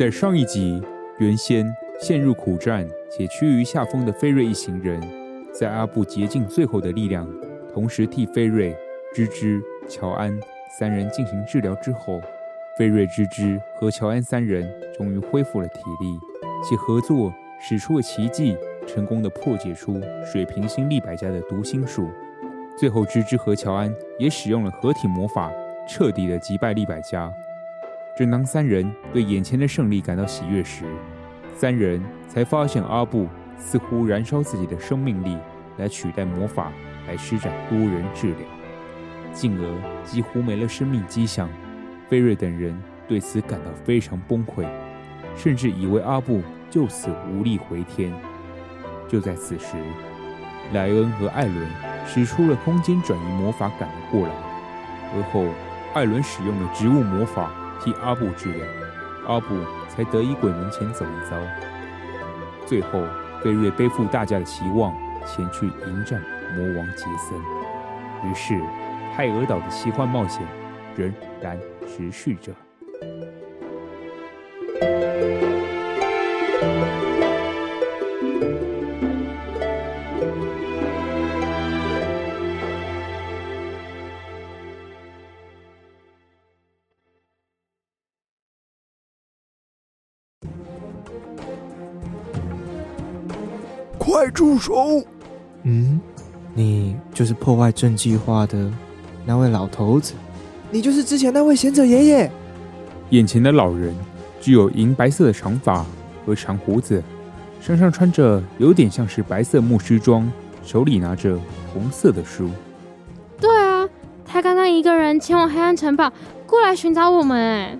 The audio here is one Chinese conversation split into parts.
在上一集，原先陷入苦战且趋于下风的菲瑞一行人，在阿布竭尽最后的力量，同时替菲瑞、芝芝、乔安三人进行治疗之后，菲瑞、芝芝和乔安三人终于恢复了体力，其合作使出了奇迹，成功的破解出水平星立百家的读心术。最后，芝芝和乔安也使用了合体魔法，彻底的击败立百家。正当三人对眼前的胜利感到喜悦时，三人才发现阿布似乎燃烧自己的生命力来取代魔法来施展多人治疗，进而几乎没了生命迹象。菲瑞等人对此感到非常崩溃，甚至以为阿布就此无力回天。就在此时，莱恩和艾伦使出了空间转移魔法赶了过来，而后艾伦使用了植物魔法。替阿布治疗，阿布才得以鬼门前走一遭。最后，贝瑞背负大家的期望，前去迎战魔王杰森。于是，泰俄岛的奇幻冒险仍然持续着。手！嗯，你就是破坏镇计划的那位老头子，你就是之前那位贤者爷爷。眼前的老人具有银白色的长发和长胡子，身上穿着有点像是白色牧师装，手里拿着红色的书。对啊，他刚刚一个人前往黑暗城堡，过来寻找我们。哎，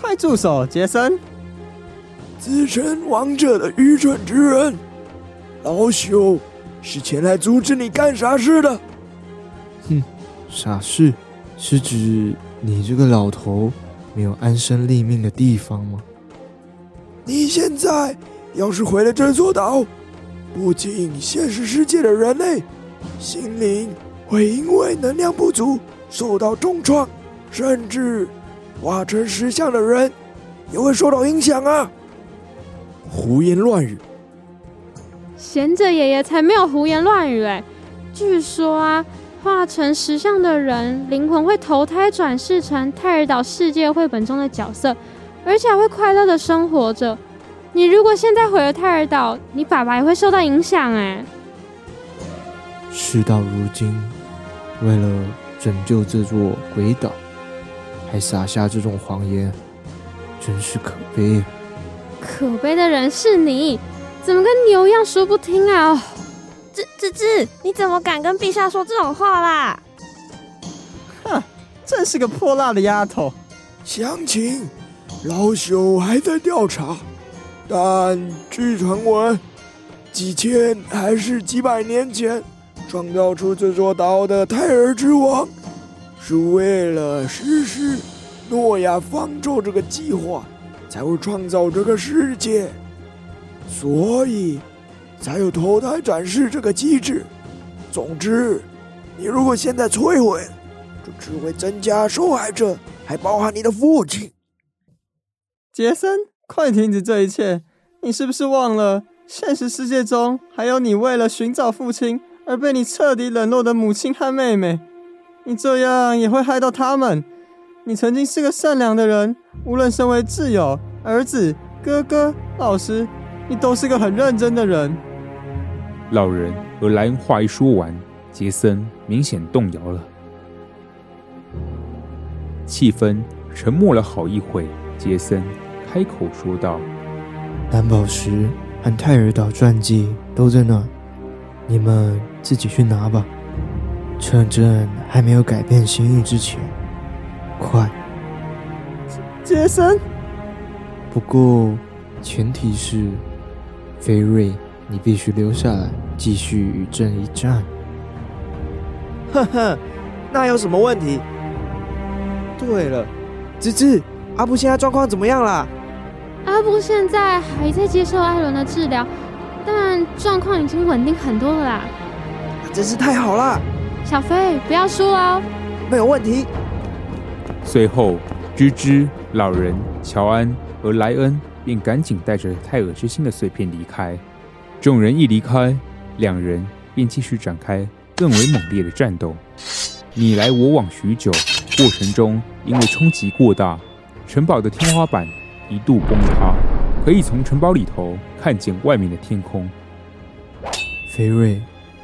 快住手，杰森！自称王者的愚蠢之人。老朽是前来阻止你干傻事的。哼，傻事是指你这个老头没有安身立命的地方吗？你现在要是回了这座岛，不仅现实世界的人类心灵会因为能量不足受到重创，甚至化成石像的人也会受到影响啊！胡言乱语。贤者爷爷才没有胡言乱语哎！据说啊，化成石像的人灵魂会投胎转世成泰尔岛世界绘本中的角色，而且还会快乐的生活着。你如果现在毁了泰尔岛，你爸爸也会受到影响哎。事到如今，为了拯救这座鬼岛，还撒下这种谎言，真是可悲。可悲的人是你，怎么跟牛一样说不听啊？哦，吱吱吱，你怎么敢跟陛下说这种话啦？哼，真是个泼辣的丫头。详情，老朽还在调查，但据传闻，几千还是几百年前创造出这座岛的胎儿之王，是为了实施诺亚方舟这个计划。才会创造这个世界，所以才有投胎转世这个机制。总之，你如果现在摧毁，就只会增加受害者，还包含你的父亲。杰森，快停止这一切！你是不是忘了，现实世界中还有你为了寻找父亲而被你彻底冷落的母亲和妹妹？你这样也会害到他们。你曾经是个善良的人，无论身为挚友、儿子、哥哥、老师，你都是个很认真的人。老人和莱恩话一说完，杰森明显动摇了。气氛沉默了好一会，杰森开口说道：“蓝宝石和泰尔岛传记都在那儿，你们自己去拿吧。趁朕还没有改变心意之前。”快，杰森。不过，前提是，菲瑞，你必须留下来继续与朕一战。呵呵，那有什么问题？对了，芝芝，阿布现在状况怎么样啦？阿布现在还在接受艾伦的治疗，但状况已经稳定很多了啦。真是太好了。小飞，不要输哦。没有问题。随后，芝芝、老人、乔安和莱恩便赶紧带着泰尔之心的碎片离开。众人一离开，两人便继续展开更为猛烈的战斗，你来我往许久。过程中，因为冲击过大，城堡的天花板一度崩塌，可以从城堡里头看见外面的天空。菲瑞，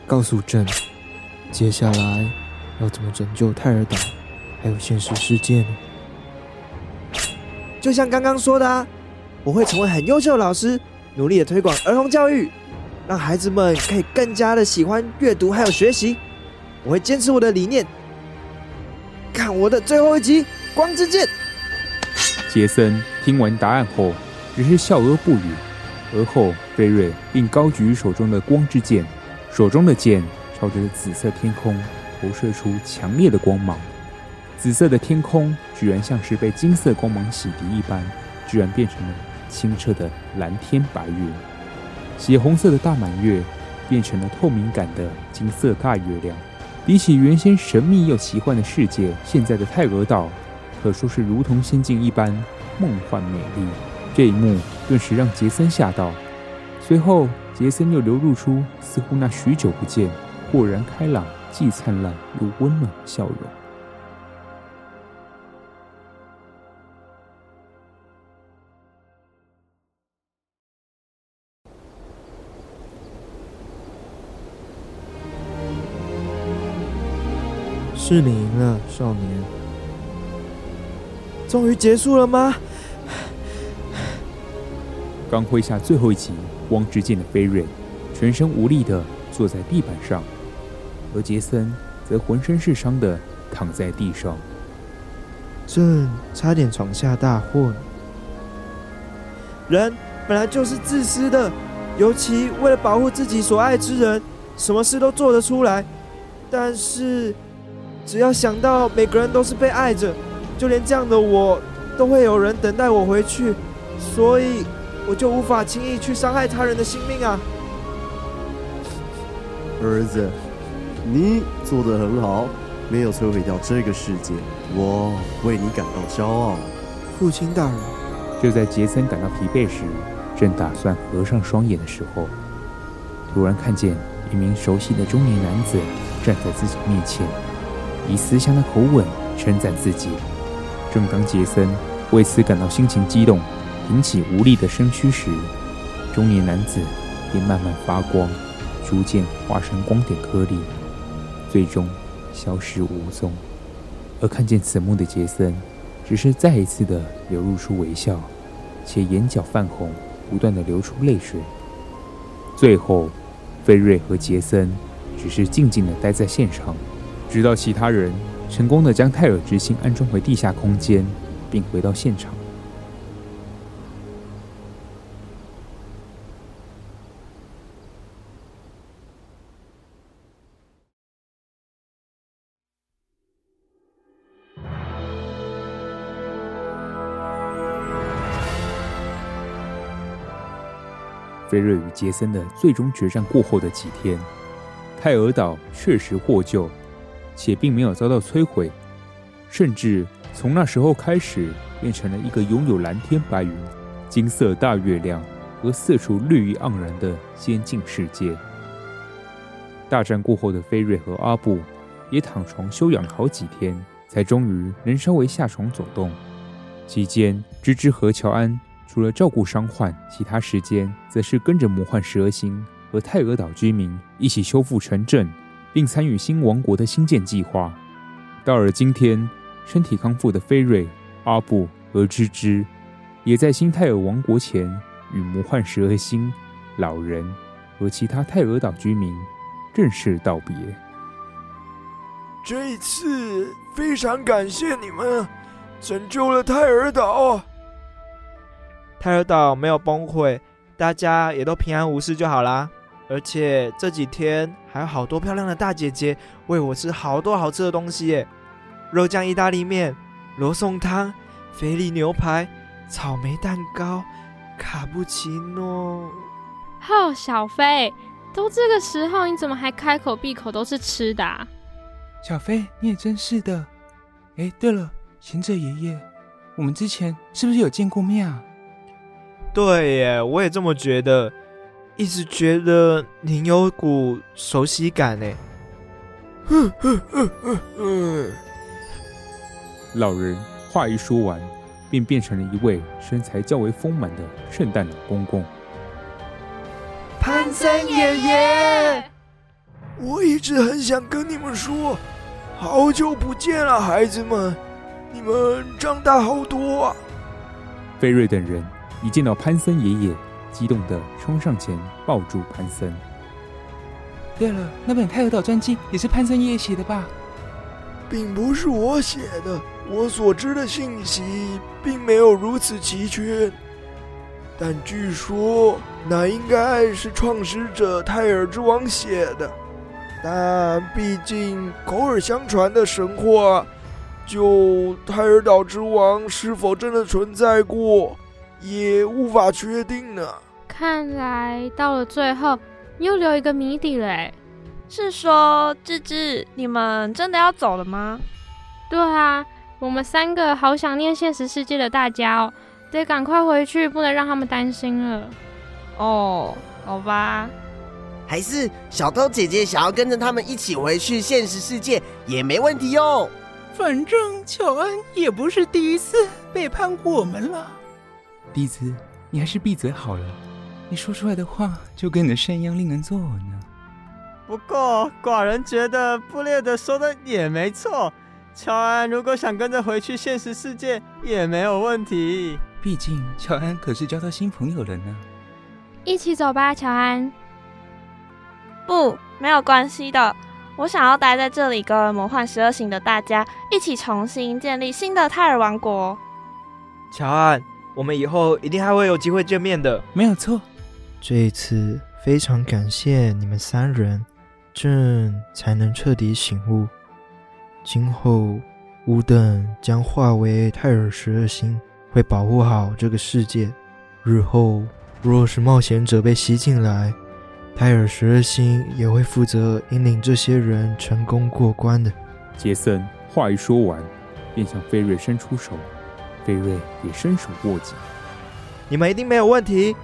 告诉朕，接下来要怎么拯救泰尔岛？还有现实世界呢？就像刚刚说的啊，我会成为很优秀的老师，努力的推广儿童教育，让孩子们可以更加的喜欢阅读还有学习。我会坚持我的理念。看我的最后一集，光之剑。杰森听完答案后，只是笑而不语。而后，菲瑞并高举手中的光之剑，手中的剑朝着紫色天空投射出强烈的光芒。紫色的天空居然像是被金色光芒洗涤一般，居然变成了清澈的蓝天白云。血红色的大满月变成了透明感的金色大月亮。比起原先神秘又奇幻的世界，现在的泰尔岛可说是如同仙境一般梦幻美丽。这一幕顿时让杰森吓到，随后杰森又流露出似乎那许久不见、豁然开朗、既灿烂又温暖的笑容。是你赢了，少年。终于结束了吗？刚挥下最后一击光之剑的菲瑞，全身无力的坐在地板上，而杰森则浑身是伤的躺在地上。朕差点闯下大祸。人本来就是自私的，尤其为了保护自己所爱之人，什么事都做得出来。但是。只要想到每个人都是被爱着，就连这样的我，都会有人等待我回去，所以我就无法轻易去伤害他人的性命啊！儿子，你做得很好，没有摧毁掉这个世界，我为你感到骄傲。父亲大人，就在杰森感到疲惫时，正打算合上双眼的时候，突然看见一名熟悉的中年男子站在自己面前，以慈祥的口吻称赞自己。正当杰森为此感到心情激动，挺起无力的身躯时，中年男子便慢慢发光，逐渐化成光点颗粒，最终消失无踪。而看见此幕的杰森，只是再一次的流露出微笑，且眼角泛红，不断的流出泪水。最后，菲瑞和杰森只是静静的待在现场，直到其他人成功的将泰尔之心安装回地下空间，并回到现场。菲瑞与杰森的最终决战过后的几天，泰尔岛确实获救，且并没有遭到摧毁，甚至从那时候开始变成了一个拥有蓝天白云、金色大月亮和四处绿意盎然的仙境世界。大战过后的菲瑞和阿布也躺床休养了好几天，才终于能稍微下床走动。期间，芝芝和乔安。除了照顾伤患，其他时间则是跟着魔幻蛇星和泰尔岛居民一起修复城镇，并参与新王国的兴建计划。到了今天，身体康复的菲瑞、阿布和芝芝，也在新泰尔王国前与魔幻十二星、老人和其他泰尔岛居民正式道别。这一次非常感谢你们，拯救了泰尔岛。泰尔岛没有崩溃，大家也都平安无事就好啦。而且这几天还有好多漂亮的大姐姐喂我吃好多好吃的东西耶，肉酱意大利面、罗宋汤、菲力牛排、草莓蛋糕、卡布奇诺。哦，小飞，都这个时候，你怎么还开口闭口都是吃的啊？小飞，你也真是的。哎，对了，贤者爷爷，我们之前是不是有见过面啊？对耶，我也这么觉得，一直觉得您有股熟悉感呢。哼哼哼哼哼。老人话一说完，便变成了一位身材较为丰满的圣诞老公公。潘森爷爷，我一直很想跟你们说，好久不见了，孩子们，你们长大好多啊。菲瑞等人。一见到潘森爷爷，激动地冲上前抱住潘森。对了，那本《泰尔岛传记》也是潘森爷爷写的吧？并不是我写的，我所知的信息并没有如此齐全。但据说那应该是创始者泰尔之王写的。但毕竟口耳相传的神话，就泰尔岛之王是否真的存在过？也无法确定呢。看来到了最后，你又留一个谜底嘞。是说，芝芝，你们真的要走了吗？对啊，我们三个好想念现实世界的大家哦，得赶快回去，不能让他们担心了。哦，好吧。还是小偷姐姐想要跟着他们一起回去现实世界也没问题哦。反正乔恩也不是第一次背叛我们了。弟子，你还是闭嘴好了。你说出来的话就跟你的肾一样令人作呕呢。不过寡人觉得布列德说的也没错。乔安如果想跟着回去现实世界也没有问题。毕竟乔安可是交到新朋友了呢。一起走吧，乔安。不，没有关系的。我想要待在这里，跟魔幻十二星的大家一起重新建立新的泰尔王国。乔安。我们以后一定还会有机会见面的，没有错。这一次非常感谢你们三人，朕才能彻底醒悟。今后吾等将化为泰尔十二星，会保护好这个世界。日后若是冒险者被吸进来，泰尔十二星也会负责引领这些人成功过关的。杰森话一说完，便向菲瑞伸出手。菲瑞也伸手握紧，你们一定没有问题。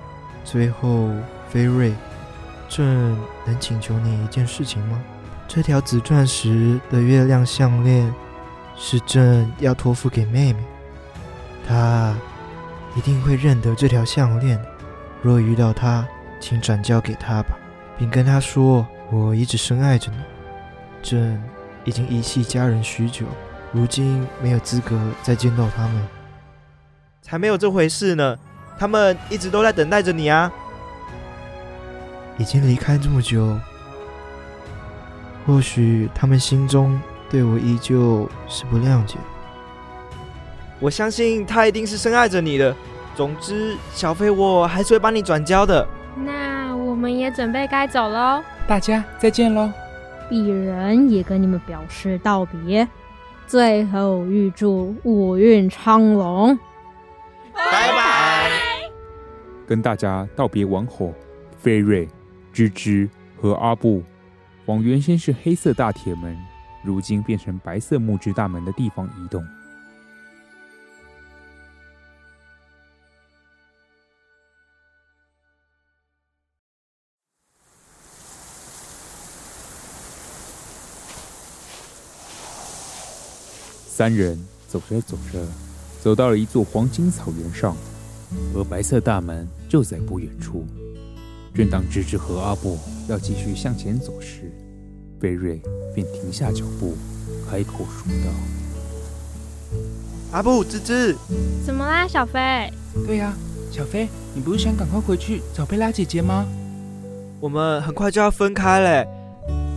最后，菲瑞，朕能请求你一件事情吗？这条紫钻石的月亮项链是朕要托付给妹妹，她一定会认得这条项链。若遇到她，请转交给她吧，并跟她说我一直深爱着你。朕已经遗弃家人许久，如今没有资格再见到他们。才没有这回事呢，他们一直都在等待着你啊。已经离开这么久，或许他们心中对我依旧是不谅解。我相信他一定是深爱着你的。总之，小飞我还是会帮你转交的。那我们也准备该走喽，大家再见喽。鄙人也跟你们表示道别，最后预祝五运昌隆，跟大家道别完后，菲瑞。吱吱和阿布往原先是黑色大铁门，如今变成白色木质大门的地方移动。三人走着走着，走到了一座黄金草原上，而白色大门就在不远处。正当芝芝和阿布要继续向前走时，菲瑞便停下脚步，开口说道：“阿布，芝芝，怎么啦，小飞？对呀、啊，小飞，你不是想赶快回去找贝拉姐姐吗？我们很快就要分开嘞，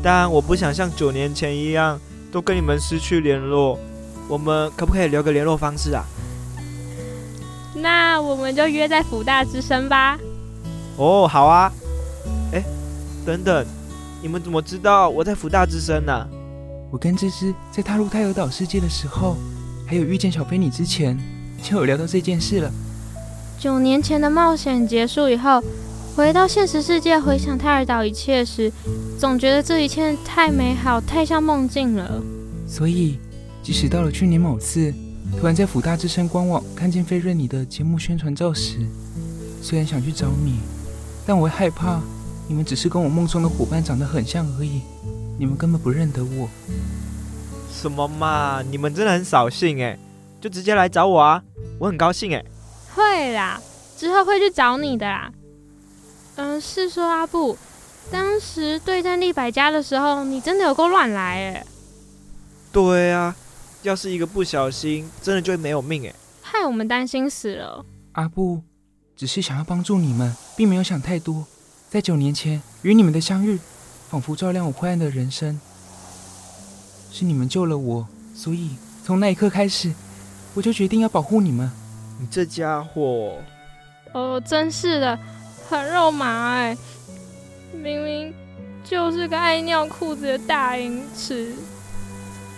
但我不想像九年前一样都跟你们失去联络。我们可不可以留个联络方式啊？那我们就约在福大之声吧。”哦，好啊。哎，等等，你们怎么知道我在福大之声呢？我跟芝芝在踏入泰尔岛世界的时候，还有遇见小飞你之前，就有聊到这件事了。九年前的冒险结束以后，回到现实世界，回想泰尔岛一切时，总觉得这一切太美好，太像梦境了。所以，即使到了去年某次，突然在辅大之声官网看见菲瑞你的节目宣传照时，虽然想去找你。但我会害怕，你们只是跟我梦中的伙伴长得很像而已，你们根本不认得我。什么嘛，你们真的很扫兴哎！就直接来找我啊，我很高兴哎。会啦，之后会去找你的啦。嗯、呃，是说阿布，当时对战利百家的时候，你真的有够乱来哎。对啊，要是一个不小心，真的就会没有命哎，害我们担心死了。阿布。只是想要帮助你们，并没有想太多。在九年前与你们的相遇，仿佛照亮我灰暗的人生。是你们救了我，所以从那一刻开始，我就决定要保护你们。你这家伙……哦，真是的，很肉麻哎！明明就是个爱尿裤子的大淫池。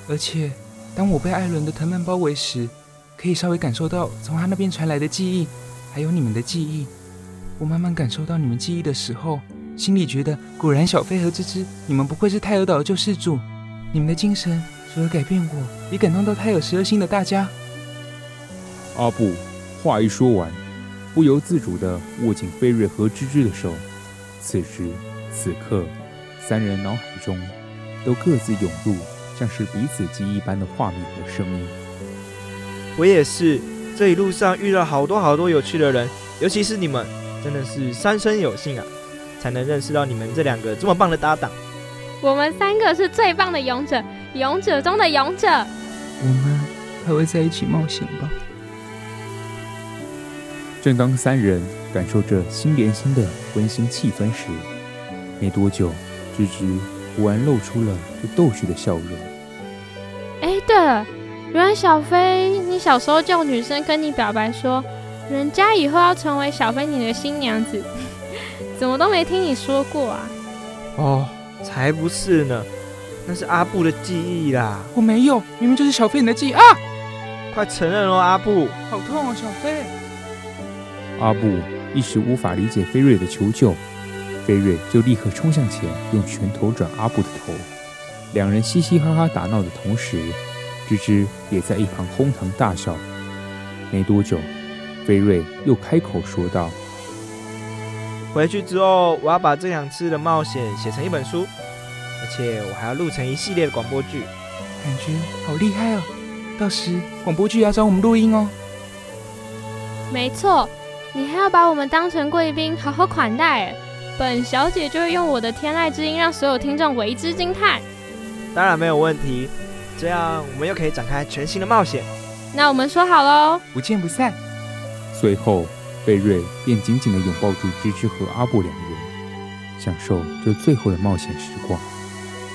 而且，当我被艾伦的藤蔓包围时，可以稍微感受到从他那边传来的记忆。还有你们的记忆，我慢慢感受到你们记忆的时候，心里觉得果然小飞和芝芝，你们不愧是泰尔岛的救世主。你们的精神除了改变我，也感动到泰尔十二星的大家。阿布话一说完，不由自主地握紧菲瑞和芝芝的手。此时此刻，三人脑海中都各自涌入像是彼此记忆般的画面和声音。我也是。这一路上遇到好多好多有趣的人，尤其是你们，真的是三生有幸啊，才能认识到你们这两个这么棒的搭档。我们三个是最棒的勇者，勇者中的勇者。我们还会在一起冒险吧？正当三人感受着心连心的温馨气氛时，没多久，吱吱忽然露出了逗趣的笑容。原来小飞，你小时候叫女生跟你表白说，人家以后要成为小飞你的新娘子，怎么都没听你说过啊？哦，才不是呢，那是阿布的记忆啦。我没有，明明就是小飞你的记忆啊！快承认哦，阿布。好痛哦，小飞。阿布一时无法理解飞瑞的求救，飞瑞就立刻冲向前，用拳头转阿布的头。两人嘻嘻哈哈打闹的同时。吱吱也在一旁哄堂大笑。没多久，菲瑞又开口说道：“回去之后，我要把这两次的冒险写成一本书，而且我还要录成一系列的广播剧，感觉好厉害哦！到时广播剧也要找我们录音哦。没错，你还要把我们当成贵宾，好好款待。本小姐就会用我的天籁之音，让所有听众为之惊叹。当然没有问题，这样我们又可以展开全新的冒险。那我们说好喽，不见不散。随后，贝瑞便紧紧地拥抱住芝芝和阿布两人，享受这最后的冒险时光。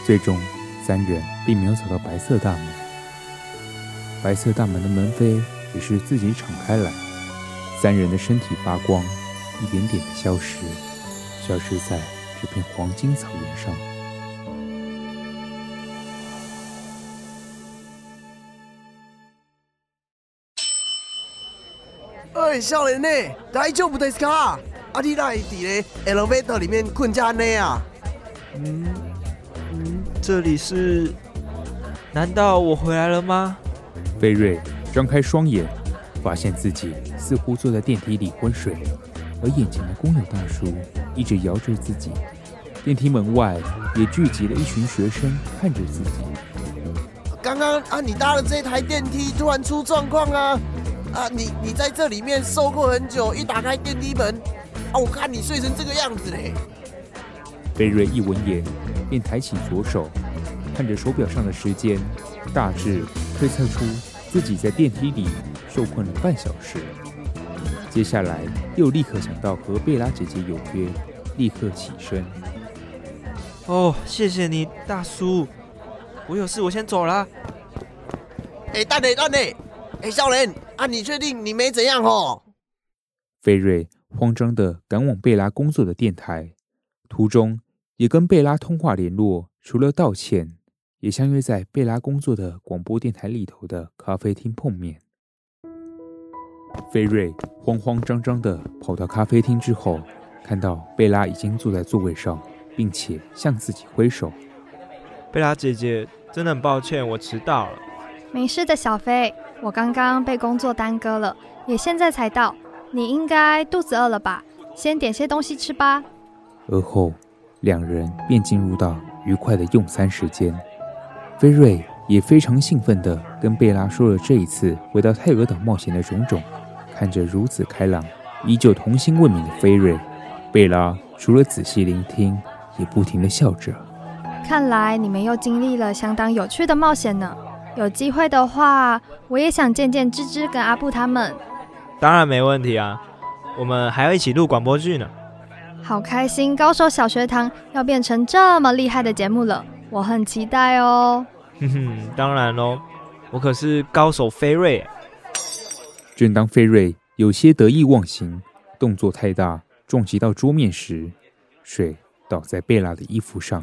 最终，三人并没有走到白色大门，白色大门的门扉只是自己敞开来，三人的身体发光，一点点的消失，消失在这片黄金草原上。哎，少年呢？大丈夫ですか？啊，你哪会伫个 elevator 里面困这样呢啊？嗯嗯，这里是？难道我回来了吗？菲瑞张开双眼，发现自己似乎坐在电梯里昏睡，而眼前的工友大叔一直摇着自己。电梯门外也聚集了一群学生看着自己。刚刚啊，你搭的这台电梯突然出状况啊！ 啊，你你在这里面受过很久，一打开电梯门，啊，我看你睡成这个样子嘞。贝瑞一闻言，便抬起左手，看着手表上的时间，大致推测出自己在电梯里受困了半小时。接下来又立刻想到和贝拉姐姐有约，立刻起身。哦，谢谢你，大叔。我有事，我先走了。哎，等等等等。哎，少年啊，你确定你没怎样哦？菲瑞慌张的赶往贝拉工作的电台，途中也跟贝拉通话联络，除了道歉，也相约在贝拉工作的广播电台里头的咖啡厅碰面。菲瑞慌慌张张地跑到咖啡厅之后，看到贝拉已经坐在座位上，并且向自己挥手。贝拉姐姐，真的很抱歉，我迟到了。没事的，小菲。我刚刚被工作耽搁了，也现在才到。你应该肚子饿了吧？先点些东西吃吧。而后，两人便进入到愉快的用餐时间。菲瑞也非常兴奋地跟贝拉说了这一次回到泰俄岛冒险的种种。看着如此开朗、依旧童心未泯的菲瑞，贝拉除了仔细聆听，也不停地笑着。看来你们又经历了相当有趣的冒险呢。有机会的话，我也想见见芝芝跟阿布他们。当然没问题啊，我们还要一起录广播剧呢。好开心，高手小学堂要变成这么厉害的节目了，我很期待哦。哼哼，当然喽，我可是高手飞瑞。正当飞瑞有些得意忘形，动作太大，撞击到桌面时，水倒在贝拉的衣服上。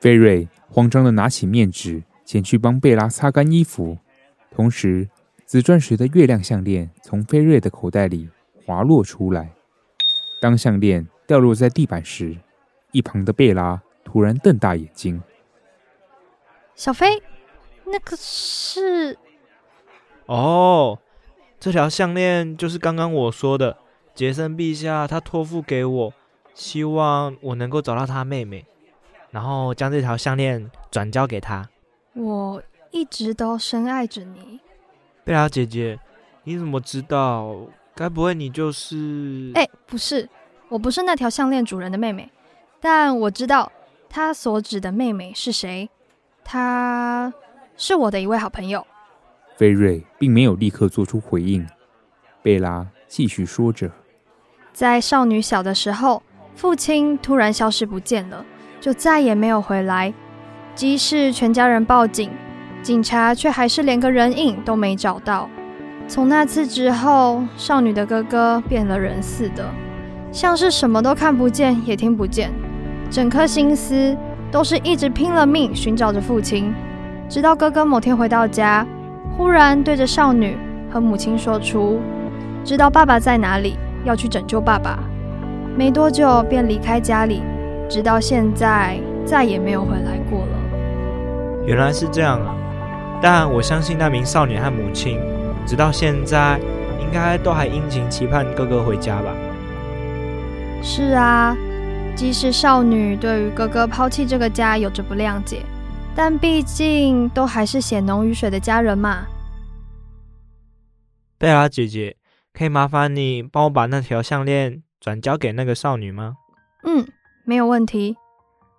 菲瑞慌张地拿起面纸。前去帮贝拉擦干衣服，同时紫钻石的月亮项链从菲瑞的口袋里滑落出来。当项链掉落在地板时，一旁的贝拉突然瞪大眼睛：“小飞，那个是……哦，这条项链就是刚刚我说的，杰森陛下他托付给我，希望我能够找到他妹妹，然后将这条项链转交给他。”我一直都深爱着你，贝拉姐姐，你怎么知道？该不会你就是……哎，不是，我不是那条项链主人的妹妹，但我知道他所指的妹妹是谁。她是我的一位好朋友。菲瑞并没有立刻做出回应，贝拉继续说着：“在少女小的时候，父亲突然消失不见了，就再也没有回来。”即使全家人报警，警察却还是连个人影都没找到。从那次之后，少女的哥哥变了人似的，像是什么都看不见也听不见，整颗心思都是一直拼了命寻找着父亲。直到哥哥某天回到家，忽然对着少女和母亲说出：“知道爸爸在哪里，要去拯救爸爸。”没多久便离开家里，直到现在再也没有回来过了。原来是这样啊！但我相信那名少女和母亲，直到现在应该都还殷勤期盼哥哥回家吧。是啊，即使少女对于哥哥抛弃这个家有着不谅解，但毕竟都还是血浓于水的家人嘛。贝拉姐姐，可以麻烦你帮我把那条项链转交给那个少女吗？嗯，没有问题。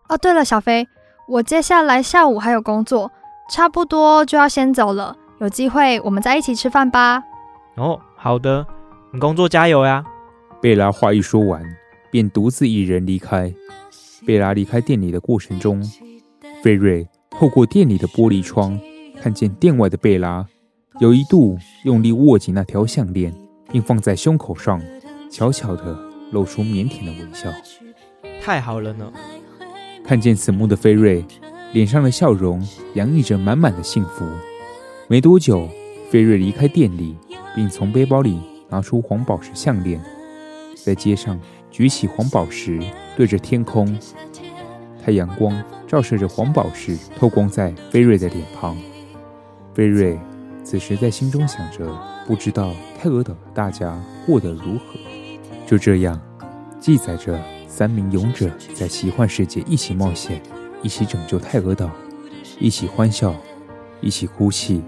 哦，对了，小飞，我接下来下午还有工作，差不多就要先走了。有机会我们再一起吃饭吧。哦，好的，你工作加油呀。贝拉话一说完，便独自一人离开。贝拉离开店里的过程中，菲瑞透过店里的玻璃窗看见店外的贝拉，有一度用力握紧那条项链，并放在胸口上，悄悄地露出腼腆的微笑。太好了呢！看见此幕的菲瑞，脸上的笑容洋溢着满满的幸福。没多久，菲瑞离开店里，并从背包里拿出黄宝石项链，在街上举起黄宝石，对着天空。太阳光照射着黄宝石，透光在菲瑞的脸庞。菲瑞此时在心中想着，不知道泰尔岛的大家过得如何。就这样，记载着三名勇者在奇幻世界一起冒险，一起拯救泰尔岛，一起欢笑，一起哭泣，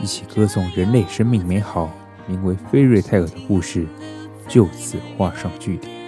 一起歌颂人类生命美好，名为菲瑞泰尔的故事，就此画上句点。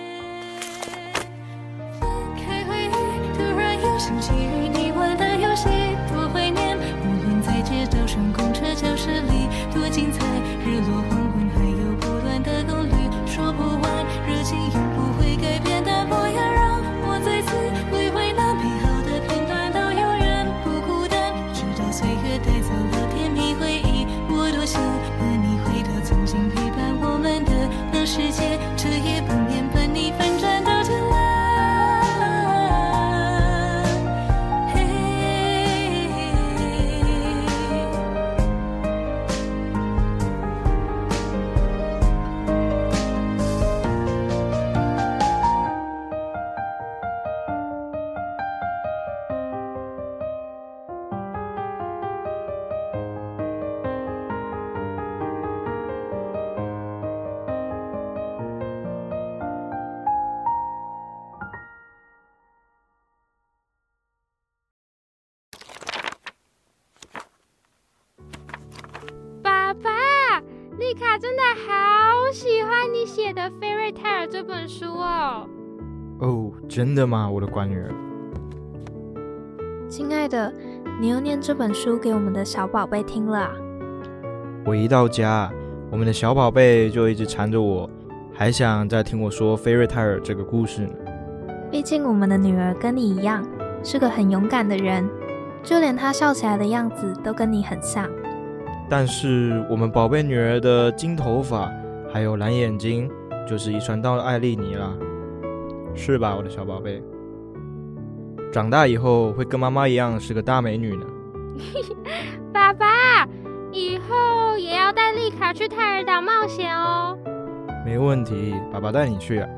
真的吗，我的乖女儿？亲爱的，你又念这本书给我们的小宝贝听了啊？我一到家，我们的小宝贝就一直缠着我，还想再听我说《菲瑞泰尔》这个故事呢。毕竟我们的女儿跟你一样，是个很勇敢的人，就连她笑起来的样子都跟你很像。但是我们宝贝女儿的金头发还有蓝眼睛，就是遗传到了艾莉妮啦，是吧，我的小宝贝？长大以后会跟妈妈一样是个大美女呢。爸爸，以后也要带丽卡去泰尔岛冒险哦。没问题，爸爸带你去啊。